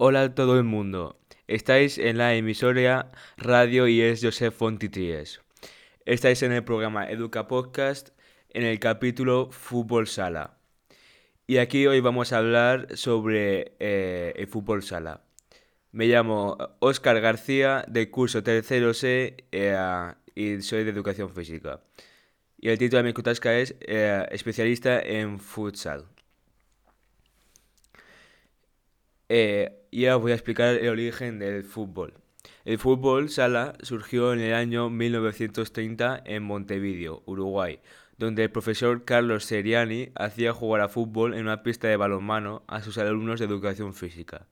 Hola a todo el mundo. Estáis en la emisora Radio y es Josep Fontitries. Estáis en el programa Educa Podcast en el capítulo Fútbol Sala. Y aquí hoy vamos a hablar sobre eh, el fútbol sala. Me llamo Óscar García del curso tercero C eh, y soy de educación física. Y el título de mi cutasca es eh, especialista en futsal. Eh, y ahora voy a explicar el origen del fútbol. El fútbol sala surgió en el año 1930 en Montevideo, Uruguay, donde el profesor Carlos Seriani hacía jugar a fútbol en una pista de balonmano a sus alumnos de educación física.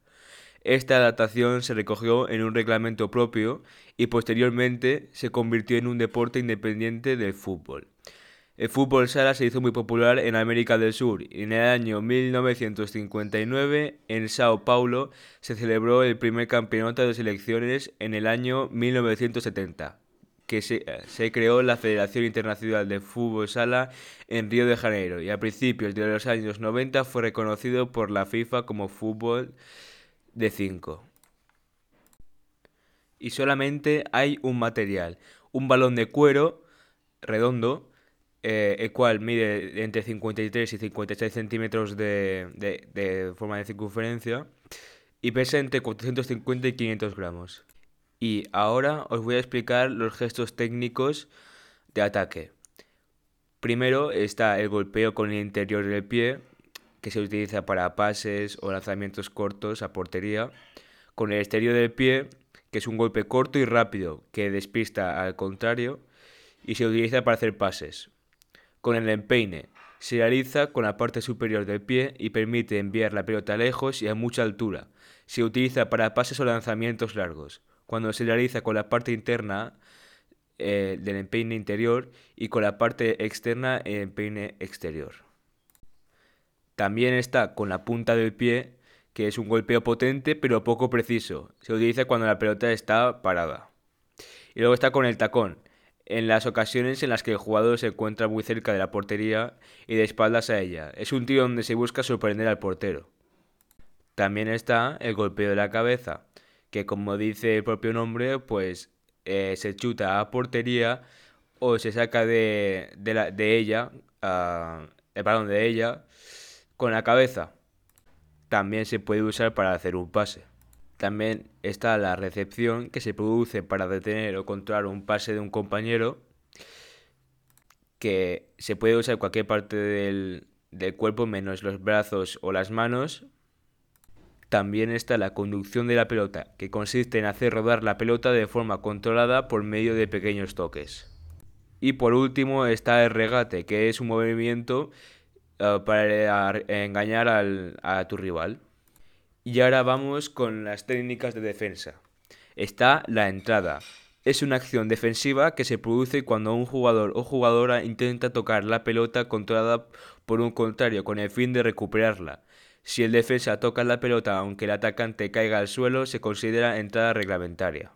Esta adaptación se recogió en un reglamento propio y posteriormente se convirtió en un deporte independiente del fútbol. El fútbol sala se hizo muy popular en América del Sur en el año 1959 en Sao Paulo se celebró el primer campeonato de selecciones en el año 1970, que se, se, creó la Federación Internacional de Fútbol Sala en Río de Janeiro y a principios de los años 90 fue reconocido por la FIFA como fútbol de 5. Y solamente hay un material, un balón de cuero redondo eh, el cual mide entre 53 y 56 centímetros de, de, de, forma de circunferencia y pesa entre 450 y 500 gramos. Y ahora os voy a explicar los gestos técnicos de ataque. Primero está el golpeo con el interior del pie, que se utiliza para pases o lanzamientos cortos a portería, con el exterior del pie, que es un golpe corto y rápido que despista al contrario, y se utiliza para hacer pases con el empeine. Se realiza con la parte superior del pie y permite enviar la pelota lejos y a mucha altura. Se utiliza para pases o lanzamientos largos. Cuando se realiza con la parte interna eh, del empeine interior y con la parte externa el empeine exterior. También está con la punta del pie, que es un golpeo potente pero poco preciso. Se utiliza cuando la pelota está parada. Y luego está con el tacón, en las ocasiones en las que el jugador se encuentra muy cerca de la portería y de espaldas a ella. Es un tiro donde se busca sorprender al portero. También está el golpeo de la cabeza, que como dice el propio nombre, pues eh, se chuta a portería o se saca de, de, la, ella, uh, el balón de ella, con la cabeza. También se puede usar para hacer un pase. También está la recepción que se produce para detener o controlar un pase de un compañero que se puede usar cualquier parte del, del cuerpo menos los brazos o las manos. También está la conducción de la pelota, que consiste en hacer rodar la pelota de forma controlada por medio de pequeños toques. Y por último está el regate, que es un movimiento uh, para engañar al, a tu rival. Y ahora vamos con las técnicas de defensa. Está la entrada. Es una acción defensiva que se produce cuando un jugador o jugadora intenta tocar la pelota controlada por un contrario con el fin de recuperarla. Si el defensa toca la pelota aunque el atacante caiga al suelo, se considera entrada reglamentaria.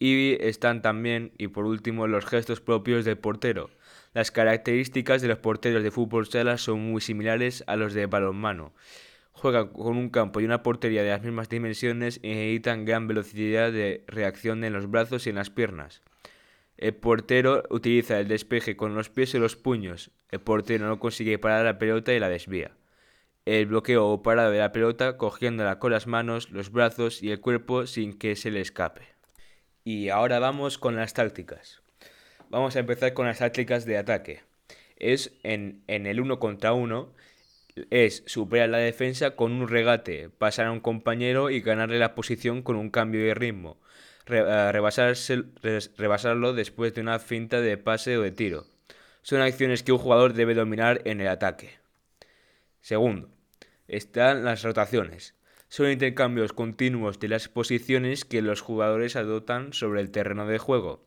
Y están también, y por último, los gestos propios del portero. Las características de los porteros de fútbol sala son muy similares a los de balonmano juegan con un campo y una portería de las mismas dimensiones y necesitan gran velocidad de reacción en los brazos y en las piernas. El portero utiliza el despeje con los pies y los puños. El portero no consigue parar la pelota y la desvía. El bloqueo o parado de la pelota cogiéndola con las manos, los brazos y el cuerpo sin que se le escape. Y ahora vamos con las tácticas. Vamos a empezar con las tácticas de ataque. Es en, en el uno contra uno es superar la defensa con un regate, pasar a un compañero y ganarle la posición con un cambio de ritmo, eh, rebasarlo después de una finta de pase o de tiro. Son acciones que un jugador debe dominar en el ataque. Segundo, están las rotaciones. Son intercambios continuos de las posiciones que los jugadores adoptan sobre el terreno de juego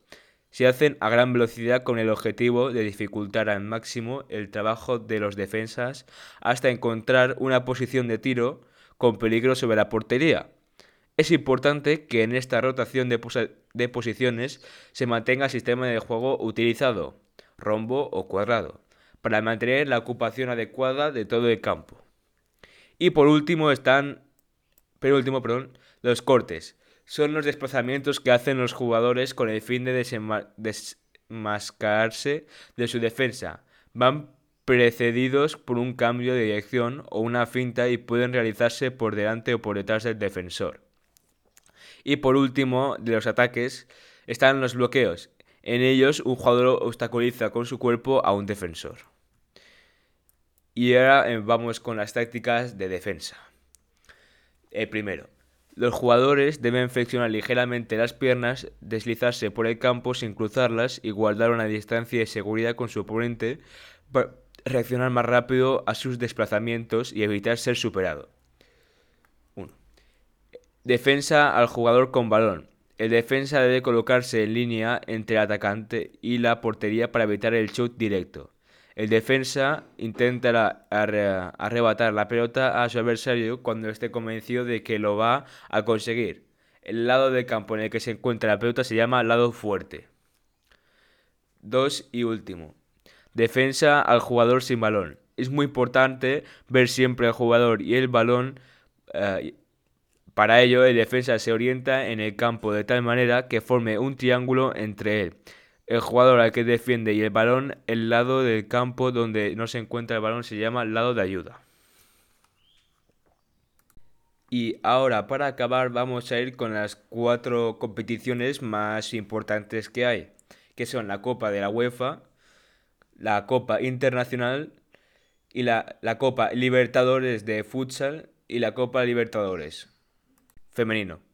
se hacen a gran velocidad con el objetivo de dificultar al máximo el trabajo de los defensas hasta encontrar una posición de tiro con peligro sobre la portería. Es importante que en esta rotación de, posiciones se mantenga el sistema de juego utilizado, rombo o cuadrado, para mantener la ocupación adecuada de todo el campo. Y por último están pero último, perdón, los cortes. Son los desplazamientos que hacen los jugadores con el fin de desmascararse de su defensa. Van precedidos por un cambio de dirección o una finta y pueden realizarse por delante o por detrás del defensor. Y por último, de los ataques, están los bloqueos. En ellos, un jugador obstaculiza con su cuerpo a un defensor. Y ahora eh, vamos con las tácticas de defensa. El primero. Los jugadores deben flexionar ligeramente las piernas, deslizarse por el campo sin cruzarlas y guardar una distancia de seguridad con su oponente reaccionar más rápido a sus desplazamientos y evitar ser superado. 1. Defensa al jugador con balón. El defensa debe colocarse en línea entre el atacante y la portería para evitar el shoot directo. El defensa intentará arrebatar la pelota a su adversario cuando esté convencido de que lo va a conseguir. El lado del campo en el que se encuentra la pelota se llama lado fuerte. 2 y último. Defensa al jugador sin balón. Es muy importante ver siempre al jugador y el balón. Eh, para ello, el defensa se orienta en el campo de tal manera que forme un triángulo entre él, el jugador al que defiende y el balón. El lado del campo donde no se encuentra el balón se llama lado de ayuda. Y ahora, para acabar, vamos a ir con las cuatro competiciones más importantes que hay, que son la Copa de la UEFA, la Copa Internacional y la, la Copa Libertadores de Futsal y la Copa Libertadores femenino.